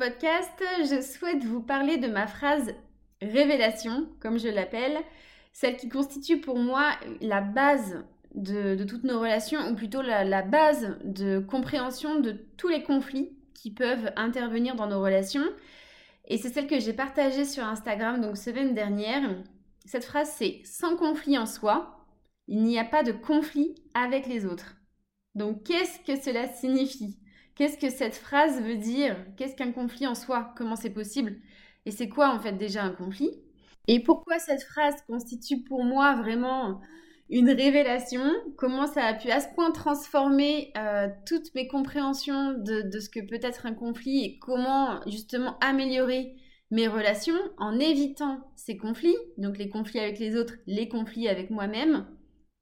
podcast, je souhaite vous parler de ma phrase révélation, comme je l'appelle, celle qui constitue pour moi la base de, toutes nos relations, ou plutôt la, base de compréhension de tous les conflits qui peuvent intervenir dans nos relations. Et c'est celle que j'ai partagée sur Instagram donc semaine dernière. Cette phrase c'est sans conflit en soi, il n'y a pas de conflit avec les autres. Donc qu'est-ce que cela signifie? Qu'est-ce que cette phrase veut dire? Qu'est-ce qu'un conflit en soi? Comment c'est possible? Et c'est quoi en fait déjà un conflit? Et pourquoi cette phrase constitue pour moi vraiment une révélation? Comment ça a pu à ce point transformer euh, toutes mes compréhensions de, de ce que peut être un conflit et comment justement améliorer mes relations en évitant ces conflits, donc les conflits avec les autres, les conflits avec moi-même?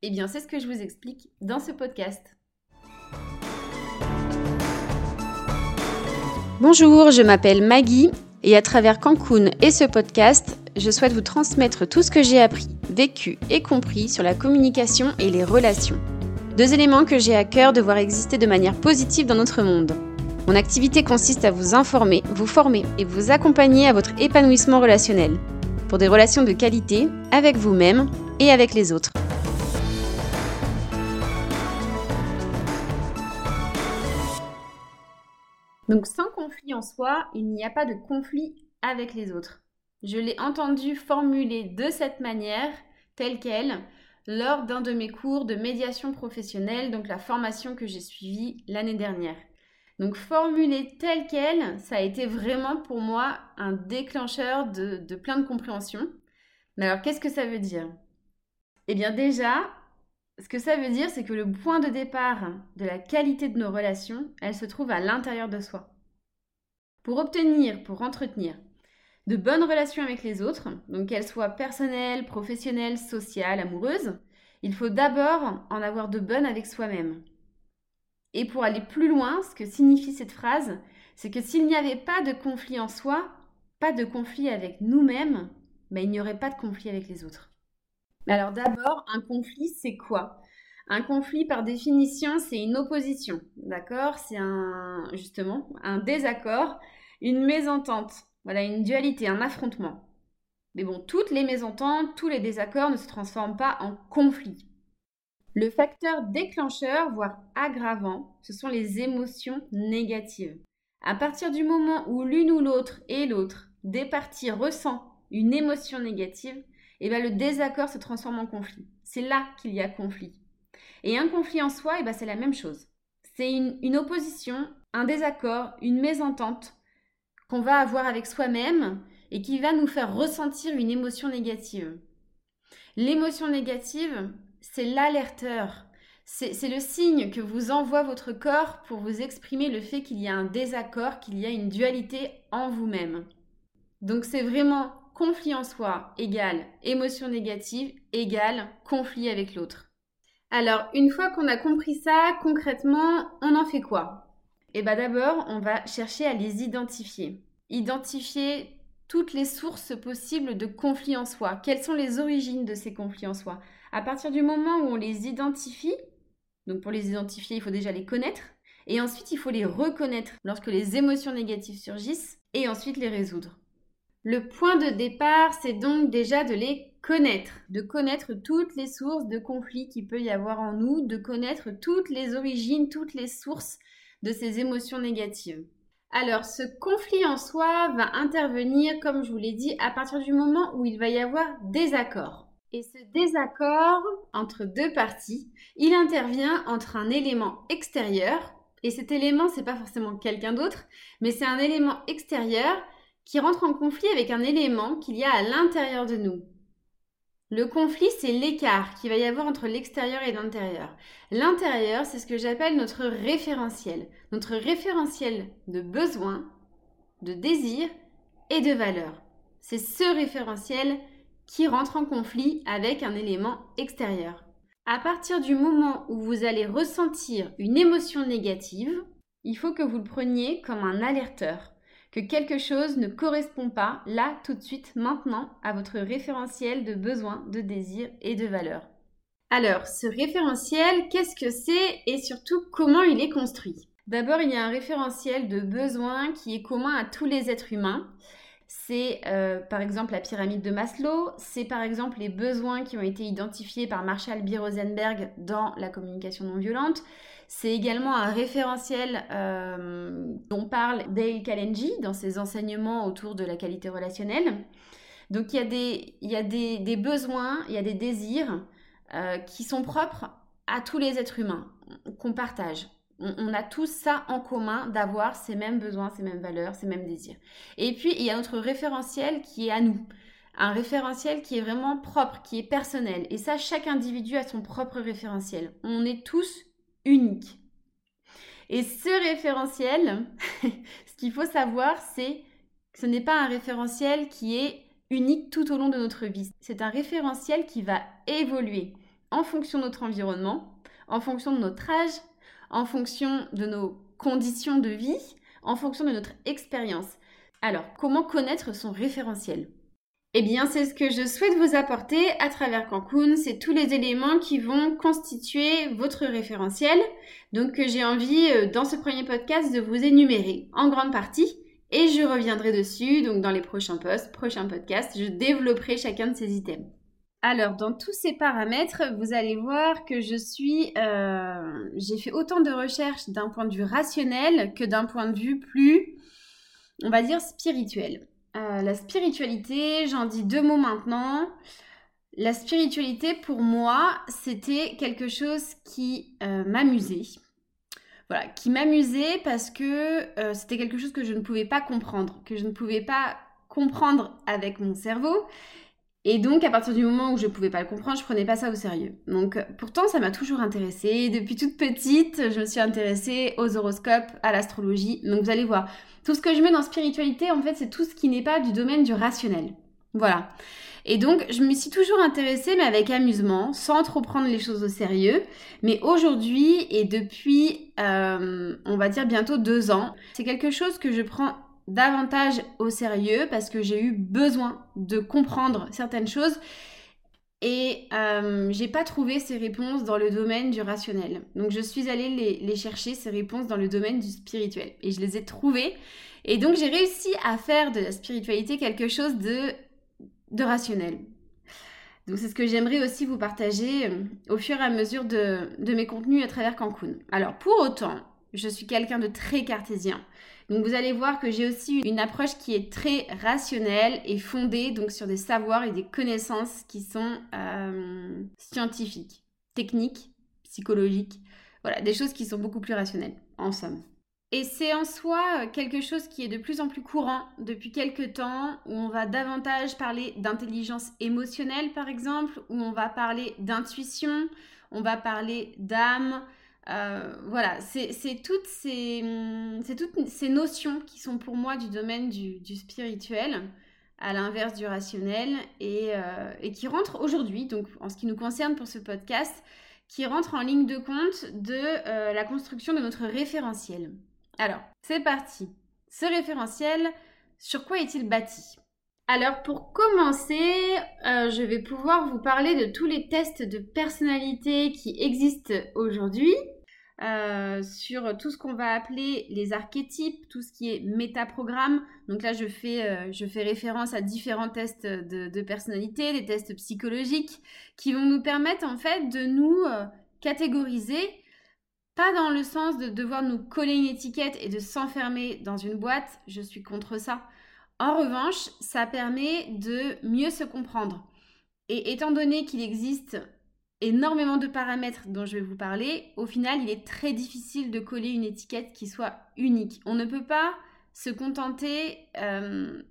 Eh bien, c'est ce que je vous explique dans ce podcast. Bonjour, je m'appelle Maggie et à travers Cancun et ce podcast, je souhaite vous transmettre tout ce que j'ai appris, vécu et compris sur la communication et les relations. Deux éléments que j'ai à cœur de voir exister de manière positive dans notre monde. Mon activité consiste à vous informer, vous former et vous accompagner à votre épanouissement relationnel, pour des relations de qualité avec vous-même et avec les autres. En soi, il n'y a pas de conflit avec les autres. Je l'ai entendu formuler de cette manière, telle qu'elle, lors d'un de mes cours de médiation professionnelle, donc la formation que j'ai suivie l'année dernière. Donc formuler telle qu'elle, ça a été vraiment pour moi un déclencheur de, de plein de compréhension. Mais alors qu'est-ce que ça veut dire? Eh bien déjà, ce que ça veut dire, c'est que le point de départ de la qualité de nos relations, elle se trouve à l'intérieur de soi. Pour obtenir, pour entretenir de bonnes relations avec les autres, donc qu'elles soient personnelles, professionnelles, sociales, amoureuses, il faut d'abord en avoir de bonnes avec soi-même. Et pour aller plus loin, ce que signifie cette phrase, c'est que s'il n'y avait pas de conflit en soi, pas de conflit avec nous-mêmes, ben, il n'y aurait pas de conflit avec les autres. Alors d'abord, un conflit, c'est quoi? Un conflit, par définition, c'est une opposition, d'accord? C'est un, justement, un désaccord, une mésentente, voilà, une dualité, un affrontement. Mais bon, toutes les mésententes, tous les désaccords ne se transforment pas en conflit. Le facteur déclencheur, voire aggravant, ce sont les émotions négatives. À partir du moment où l'une ou l'autre et l'autre des parties ressent une émotion négative, eh bien le désaccord se transforme en conflit. C'est là qu'il y a conflit. Et un conflit en soi, eh ben c'est la même chose. C'est une opposition, un désaccord, une mésentente qu'on va avoir avec soi-même et qui va nous faire ressentir une émotion négative. L'émotion négative, c'est l'alerteur. C'est le signe que vous envoie votre corps pour vous exprimer le fait qu'il y a un désaccord, qu'il y a une dualité en vous-même. Donc c'est vraiment conflit en soi égale émotion négative égale conflit avec l'autre. Alors, une fois qu'on a compris ça, concrètement, on en fait quoi? Eh bien d'abord, on va chercher à les identifier. Identifier toutes les sources possibles de conflits en soi. Quelles sont les origines de ces conflits en soi? À partir du moment où on les identifie, donc pour les identifier, il faut déjà les connaître, et ensuite il faut les reconnaître lorsque les émotions négatives surgissent, et ensuite les résoudre. Le point de départ, c'est donc déjà de les connaître, de connaître toutes les sources de conflits qu'il peut y avoir en nous, de connaître toutes les origines, toutes les sources de ces émotions négatives. Alors, ce conflit en soi va intervenir, comme je vous l'ai dit, à partir du moment où il va y avoir désaccord. Et ce désaccord entre deux parties, il intervient entre un élément extérieur, et cet élément, c'est pas forcément quelqu'un d'autre, mais c'est un élément extérieur qui rentre en conflit avec un élément qu'il y a à l'intérieur de nous. Le conflit, c'est l'écart qu'il va y avoir entre l'extérieur et l'intérieur. L'intérieur, c'est ce que j'appelle notre référentiel. Notre référentiel de besoins, de désirs et de valeurs. C'est ce référentiel qui rentre en conflit avec un élément extérieur. À partir du moment où vous allez ressentir une émotion négative, il faut que vous le preniez comme un alerteur que quelque chose ne correspond pas là, tout de suite, maintenant, à votre référentiel de besoins, de désirs et de valeurs. Alors, ce référentiel, qu'est-ce que c'est et surtout comment il est construit? D'abord, il y a un référentiel de besoins qui est commun à tous les êtres humains. C'est euh, par exemple la pyramide de Maslow, c'est par exemple les besoins qui ont été identifiés par Marshall B. Rosenberg dans la communication non violente. C'est également un référentiel euh, dont parle Dale Carnegie dans ses enseignements autour de la qualité relationnelle. Donc il y a des, il y a des, besoins, il y a des désirs euh, qui sont propres à tous les êtres humains, qu'on partage. On, a tous ça en commun d'avoir ces mêmes besoins, ces mêmes valeurs, ces mêmes désirs. Et puis, il y a notre référentiel qui est à nous. Un référentiel qui est vraiment propre, qui est personnel. Et ça, chaque individu a son propre référentiel. On est tous uniques. Et ce référentiel, ce qu'il faut savoir, c'est que ce n'est pas un référentiel qui est unique tout au long de notre vie. C'est un référentiel qui va évoluer en fonction de notre environnement, en fonction de notre âge, en fonction de nos conditions de vie, en fonction de notre expérience. Alors, comment connaître son référentiel? Eh bien, c'est ce que je souhaite vous apporter à travers Cancun. C'est tous les éléments qui vont constituer votre référentiel. Donc, j'ai envie, euh, dans ce premier podcast, de vous énumérer en grande partie. Et je reviendrai dessus, donc dans les prochains posts, prochains podcasts, je développerai chacun de ces items. Alors, dans tous ces paramètres, vous allez voir que je suis, euh, j'ai fait autant de recherches d'un point de vue rationnel que d'un point de vue plus, on va dire, spirituel. Euh, la spiritualité, j'en dis deux mots maintenant. La spiritualité, pour moi, c'était quelque chose qui euh, m'amusait. Voilà, qui m'amusait parce que c'était quelque chose que je ne pouvais pas comprendre, que je ne pouvais pas comprendre avec mon cerveau et donc, à partir du moment où je ne pouvais pas le comprendre, je prenais pas ça au sérieux. Donc, pourtant, ça m'a toujours intéressée. Depuis toute petite, je me suis intéressée aux horoscopes, à l'astrologie. Donc, vous allez voir, tout ce que je mets dans spiritualité, en fait, c'est tout ce qui n'est pas du domaine du rationnel. Voilà. Et donc, je me suis toujours intéressée, mais avec amusement, sans trop prendre les choses au sérieux. Mais aujourd'hui, et depuis, euh, on va dire bientôt deux ans, c'est quelque chose que je prends davantage au sérieux parce que j'ai eu besoin de comprendre certaines choses et euh, j'ai pas trouvé ces réponses dans le domaine du rationnel. Donc je suis allée les, chercher, ces réponses, dans le domaine du spirituel. Et je les ai trouvées. Et donc j'ai réussi à faire de la spiritualité quelque chose de, de rationnel. Donc c'est ce que j'aimerais aussi vous partager euh, au fur et à mesure de, de mes contenus à travers Cancun. Alors pour autant, je suis quelqu'un de très cartésien. Donc vous allez voir que j'ai aussi une approche qui est très rationnelle et fondée donc sur des savoirs et des connaissances qui sont euh, scientifiques, techniques, psychologiques, voilà, des choses qui sont beaucoup plus rationnelles, en somme. Et c'est en soi quelque chose qui est de plus en plus courant depuis quelques temps, où on va davantage parler d'intelligence émotionnelle par exemple, où on va parler d'intuition, on va parler d'âme, euh, voilà, c'est toutes, ces, toutes ces notions qui sont pour moi du domaine du, spirituel, à l'inverse du rationnel, euh, et, qui rentrent aujourd'hui, donc en ce qui nous concerne pour ce podcast, qui rentrent en ligne de compte de euh, la construction de notre référentiel. Alors, c'est parti. Ce référentiel, sur quoi est-il bâti? Alors pour commencer, je vais pouvoir vous parler de tous les tests de personnalité qui existent aujourd'hui euh, sur tout ce qu'on va appeler les archétypes, tout ce qui est métaprogramme. Donc là, je fais, euh, je fais référence à différents tests de, personnalité, des tests psychologiques, qui vont nous permettre en fait de nous euh, catégoriser, pas dans le sens de devoir nous coller une étiquette et de s'enfermer dans une boîte, je suis contre ça. En revanche, ça permet de mieux se comprendre. Et étant donné qu'il existe énormément de paramètres dont je vais vous parler, au final, il est très difficile de coller une étiquette qui soit unique. On ne peut pas se contenter euh,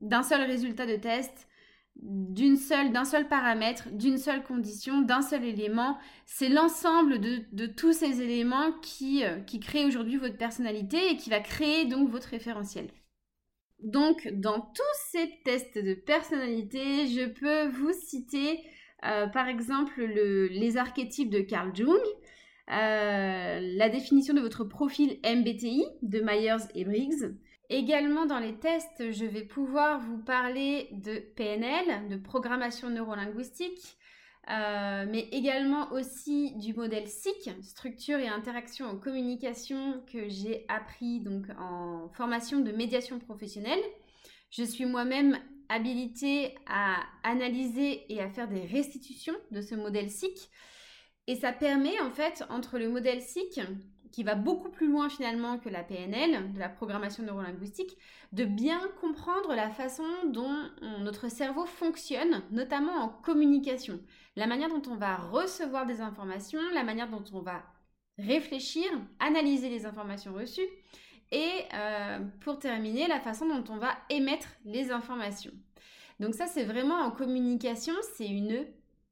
d'un seul résultat de test, d'une seule, d'un seul paramètre, d'une seule condition, d'un seul élément. C'est l'ensemble de, tous ces éléments qui, euh, qui créent aujourd'hui votre personnalité et qui va créer donc votre référentiel. Donc, dans tous ces tests de personnalité, je peux vous citer euh, par exemple, les archétypes de Carl Jung, euh, la définition de votre profil MBTI de Myers et Briggs. Également dans les tests, je vais pouvoir vous parler de PNL, de programmation neurolinguistique, euh, mais également aussi du modèle SIC, structure et interaction en communication, que j'ai appris donc en formation de médiation professionnelle. Je suis moi-même habilitée à analyser et à faire des restitutions de ce modèle SIC. Et ça permet en fait entre le modèle SIC qui va beaucoup plus loin finalement que la PNL, de la programmation neurolinguistique, de bien comprendre la façon dont notre cerveau fonctionne, notamment en communication. La manière dont on va recevoir des informations, la manière dont on va réfléchir, analyser les informations reçues, et euh, pour terminer, la façon dont on va émettre les informations. Donc ça, c'est vraiment en communication, c'est une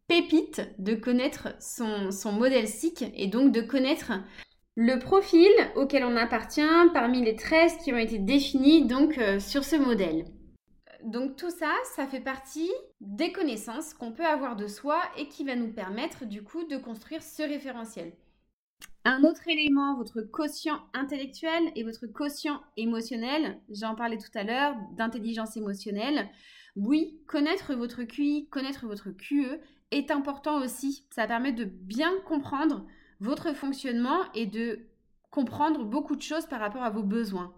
pépite de connaître son, modèle SIC et donc de connaître le profil auquel on appartient parmi les 13 qui ont été définis donc euh, sur ce modèle. Donc tout ça, ça fait partie des connaissances qu'on peut avoir de soi et qui va nous permettre du coup de construire ce référentiel. Un autre élément, votre quotient intellectuel et votre quotient émotionnel, j'en parlais tout à l'heure, d'intelligence émotionnelle. Oui, connaître votre QI, connaître votre QE est important aussi. Ça permet de bien comprendre votre fonctionnement et de comprendre beaucoup de choses par rapport à vos besoins.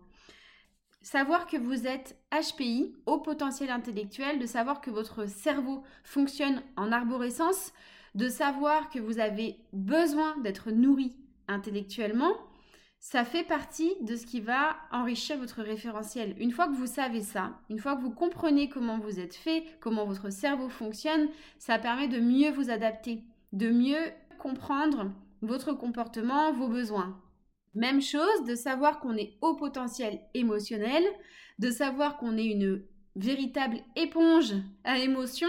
Savoir que vous êtes HPI, au potentiel intellectuel, de savoir que votre cerveau fonctionne en arborescence, de savoir que vous avez besoin d'être nourri intellectuellement, ça fait partie de ce qui va enrichir votre référentiel. Une fois que vous savez ça, une fois que vous comprenez comment vous êtes fait, comment votre cerveau fonctionne, ça permet de mieux vous adapter, de mieux comprendre votre comportement, vos besoins. Même chose de savoir qu'on est au potentiel émotionnel, de savoir qu'on est une véritable éponge à émotions.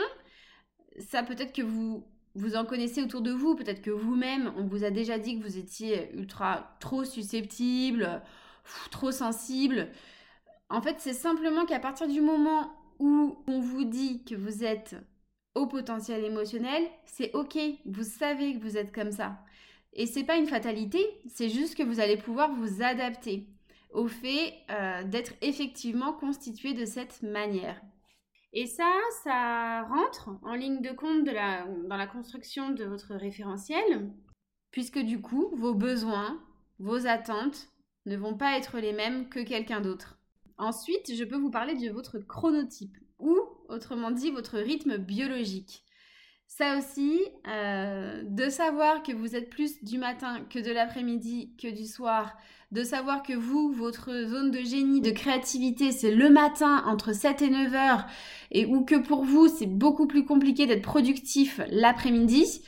Ça peut-être que vous vous en connaissez autour de vous, peut-être que vous-même, on vous a déjà dit que vous étiez ultra trop susceptible, trop sensible. En fait, c'est simplement qu'à partir du moment où on vous dit que vous êtes au potentiel émotionnel, c'est ok, vous savez que vous êtes comme ça. Et c'est pas une fatalité, c'est juste que vous allez pouvoir vous adapter au fait euh, d'être effectivement constitué de cette manière. Et ça, ça rentre en ligne de compte dans la construction de votre référentiel, puisque du coup, vos besoins, vos attentes ne vont pas être les mêmes que quelqu'un d'autre. Ensuite, je peux vous parler de votre chronotype, ou autrement dit, votre rythme biologique. Ça aussi, euh, de savoir que vous êtes plus du matin que de l'après-midi que du soir, de savoir que vous, votre zone de génie, de créativité, c'est le matin entre 7 et 9 heures, et ou que pour vous, c'est beaucoup plus compliqué d'être productif l'après-midi,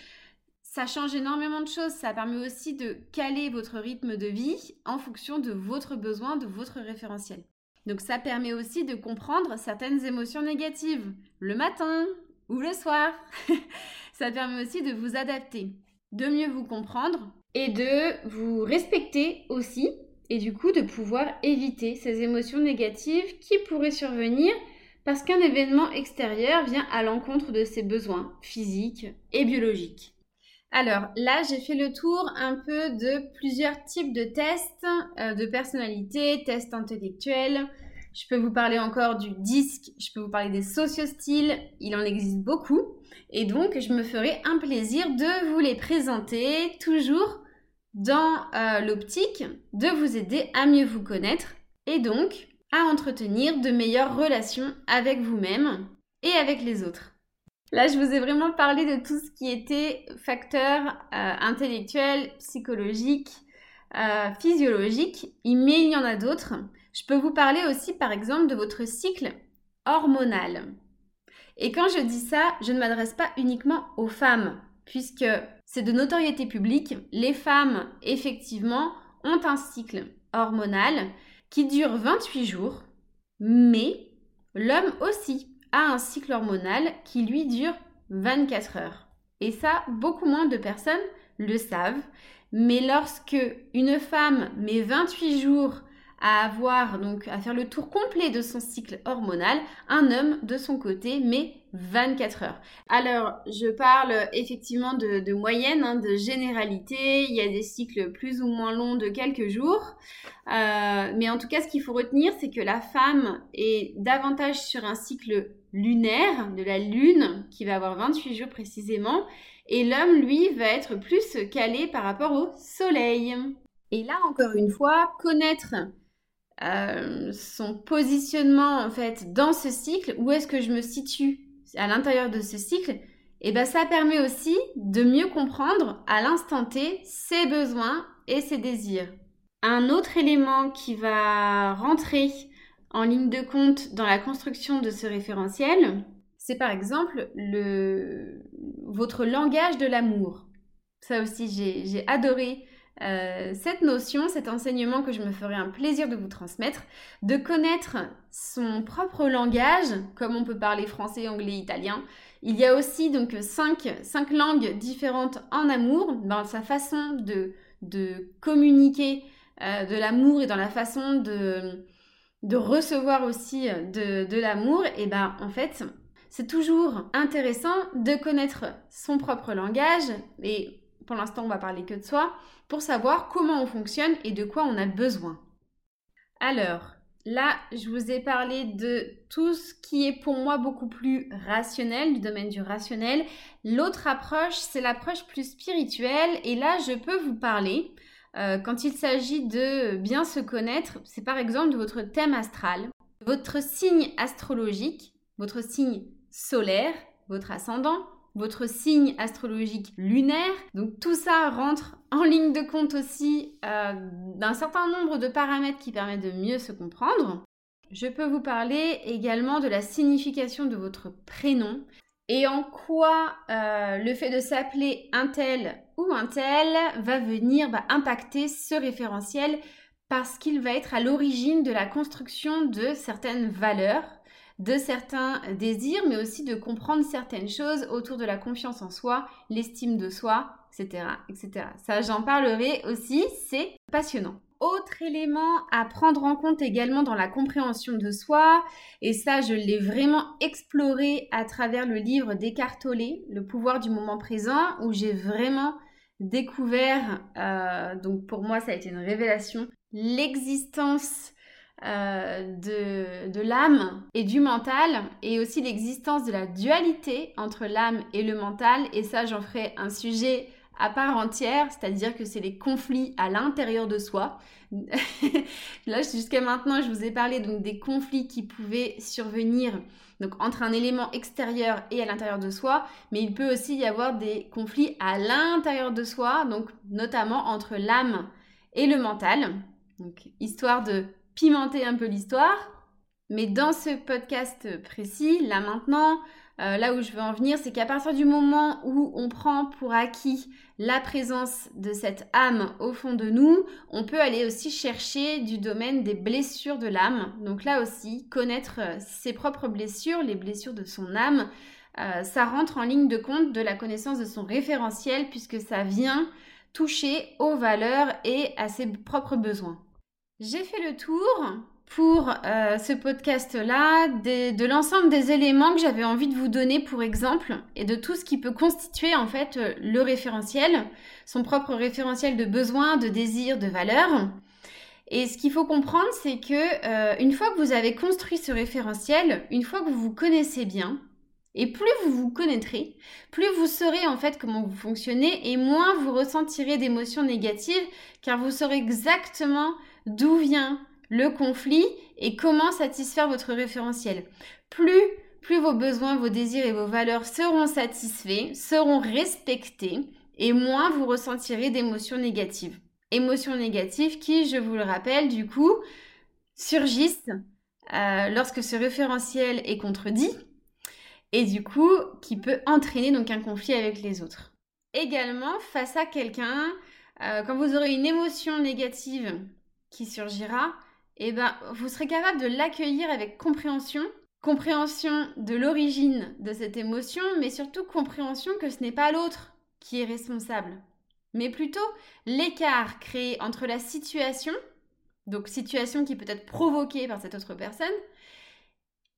ça change énormément de choses. Ça permet aussi de caler votre rythme de vie en fonction de votre besoin, de votre référentiel. Donc ça permet aussi de comprendre certaines émotions négatives. Le matin, ou le soir. ça permet aussi de vous adapter, de mieux vous comprendre et de vous respecter aussi et du coup de pouvoir éviter ces émotions négatives qui pourraient survenir parce qu'un événement extérieur vient à l'encontre de ses besoins physiques et biologiques. Alors là, j'ai fait le tour un peu de plusieurs types de tests euh, de personnalité, tests intellectuels, je peux vous parler encore du disque, je peux vous parler des sociostyles, il en existe beaucoup. Et donc, je me ferai un plaisir de vous les présenter toujours dans euh, l'optique de vous aider à mieux vous connaître et donc à entretenir de meilleures relations avec vous-même et avec les autres. Là, je vous ai vraiment parlé de tout ce qui était facteurs euh, psychologiques, euh, physiologiques, mais il y en a d'autres. Je peux vous parler aussi par exemple de votre cycle hormonal. Et quand je dis ça, je ne m'adresse pas uniquement aux femmes, puisque c'est de notoriété publique, les femmes, effectivement, ont un cycle hormonal qui dure 28 jours, mais l'homme aussi a un cycle hormonal qui lui dure 24 heures. Et ça, beaucoup moins de personnes le savent, mais lorsque une femme met 28 jours à avoir donc à faire le tour complet de son cycle hormonal, un homme de son côté met 24 heures. Alors, je parle effectivement de, moyenne, hein, de généralité. Il y a des cycles plus ou moins longs de quelques jours. Euh, mais en tout cas, ce qu'il faut retenir, c'est que la femme est davantage sur un cycle lunaire, de la lune, qui va avoir 28 jours précisément, et l'homme, lui, va être plus calé par rapport au soleil. Et là, encore une fois, connaître euh, son positionnement en fait dans ce cycle, où est-ce que je me situe à l'intérieur de ce cycle, et eh ben ça permet aussi de mieux comprendre à l'instant T ses besoins et ses désirs. Un autre élément qui va rentrer en ligne de compte dans la construction de ce référentiel, c'est par exemple le, votre langage de l'amour. Ça aussi, j'ai adoré euh, cette notion, cet enseignement que je me ferai un plaisir de vous transmettre, de connaître son propre langage, comme on peut parler français, anglais, italien. Il y a aussi donc cinq, langues différentes en amour, dans sa façon de, de communiquer euh, de l'amour et dans la façon de, de recevoir aussi de, de l'amour, et ben en fait, c'est toujours intéressant de connaître son propre langage et pour l'instant on va parler que de soi pour savoir comment on fonctionne et de quoi on a besoin. Alors, là, je vous ai parlé de tout ce qui est pour moi beaucoup plus rationnel, du domaine du rationnel. L'autre approche, c'est l'approche plus spirituelle et là, je peux vous parler euh, quand il s'agit de bien se connaître, c'est par exemple de votre thème astral, votre signe astrologique, votre signe solaire, votre ascendant, votre signe astrologique lunaire. Donc tout ça rentre en ligne de compte aussi euh, d'un certain nombre de paramètres qui permettent de mieux se comprendre. Je peux vous parler également de la signification de votre prénom et en quoi euh, le fait de s'appeler un tel ou un tel va venir bah, impacter ce référentiel parce qu'il va être à l'origine de la construction de certaines valeurs de certains désirs, mais aussi de comprendre certaines choses autour de la confiance en soi, l'estime de soi, etc. etc. Ça, j'en parlerai aussi, c'est passionnant. Autre élément à prendre en compte également dans la compréhension de soi, et ça je l'ai vraiment exploré à travers le livre d'Écartolé, Le pouvoir du moment présent, où j'ai vraiment découvert, euh, donc pour moi ça a été une révélation, l'existence euh, de, de l'âme et du mental et aussi l'existence de la dualité entre l'âme et le mental et ça j'en ferai un sujet à part entière, c'est-à-dire que c'est les conflits à l'intérieur de soi. Là, jusqu'à maintenant, je vous ai parlé donc des conflits qui pouvaient survenir donc entre un élément extérieur et à l'intérieur de soi, mais il peut aussi y avoir des conflits à l'intérieur de soi, donc notamment entre l'âme et le mental. Donc histoire de pimenter un peu l'histoire. Mais dans ce podcast précis, là maintenant, euh, là où je veux en venir, c'est qu'à partir du moment où on prend pour acquis la présence de cette âme au fond de nous, on peut aller aussi chercher du domaine des blessures de l'âme. Donc là aussi, connaître euh, ses propres blessures, les blessures de son âme, euh, ça rentre en ligne de compte de la connaissance de son référentiel puisque ça vient toucher aux valeurs et à ses propres besoins. J'ai fait le tour pour euh, ce podcast-là de, l'ensemble des éléments que j'avais envie de vous donner pour exemple et de tout ce qui peut constituer en fait euh, le référentiel, son propre référentiel de besoins, de désirs, de valeurs. Et ce qu'il faut comprendre, c'est que euh, une fois que vous avez construit ce référentiel, une fois que vous vous connaissez bien, et plus vous vous connaîtrez, plus vous saurez en fait comment vous fonctionnez et moins vous ressentirez d'émotions négatives car vous saurez exactement d'où vient le conflit et comment satisfaire votre référentiel. Plus vos besoins, vos désirs et vos valeurs seront satisfaits, seront respectés et moins vous ressentirez d'émotions négatives. Émotions négatives qui, je vous le rappelle, du coup, surgissent euh, lorsque ce référentiel est contredit et du coup qui peut entraîner donc un conflit avec les autres. Également, face à quelqu'un, euh, quand vous aurez une émotion négative qui surgira, eh ben, vous serez capable de l'accueillir avec compréhension, compréhension de l'origine de cette émotion, mais surtout compréhension que ce n'est pas l'autre qui est responsable, mais plutôt l'écart créé entre la situation, donc situation qui peut être provoquée par cette autre personne,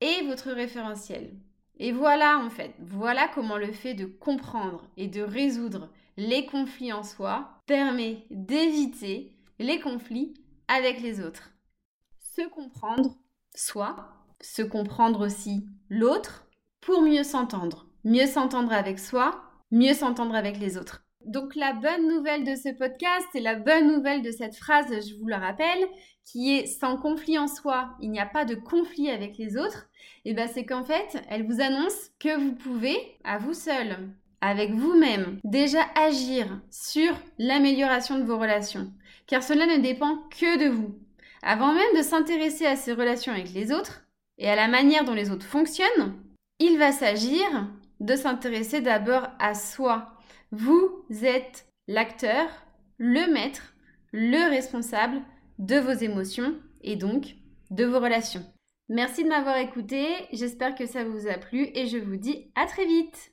et votre référentiel. Et voilà en fait, voilà comment le fait de comprendre et de résoudre les conflits en soi permet d'éviter les conflits avec les autres. Se comprendre soi, se comprendre aussi l'autre, pour mieux s'entendre. Mieux s'entendre avec soi, mieux s'entendre avec les autres. Donc la bonne nouvelle de ce podcast et la bonne nouvelle de cette phrase, je vous le rappelle, qui est sans conflit en soi, il n'y a pas de conflit avec les autres, et eh ben c'est qu'en fait, elle vous annonce que vous pouvez, à vous seul, avec vous-même, déjà agir sur l'amélioration de vos relations. Car cela ne dépend que de vous. Avant même de s'intéresser à ces relations avec les autres et à la manière dont les autres fonctionnent, il va s'agir de s'intéresser d'abord à soi. Vous êtes l'acteur, le maître, le responsable de vos émotions et donc de vos relations. Merci de m'avoir écouté, j'espère que ça vous a plu et je vous dis à très vite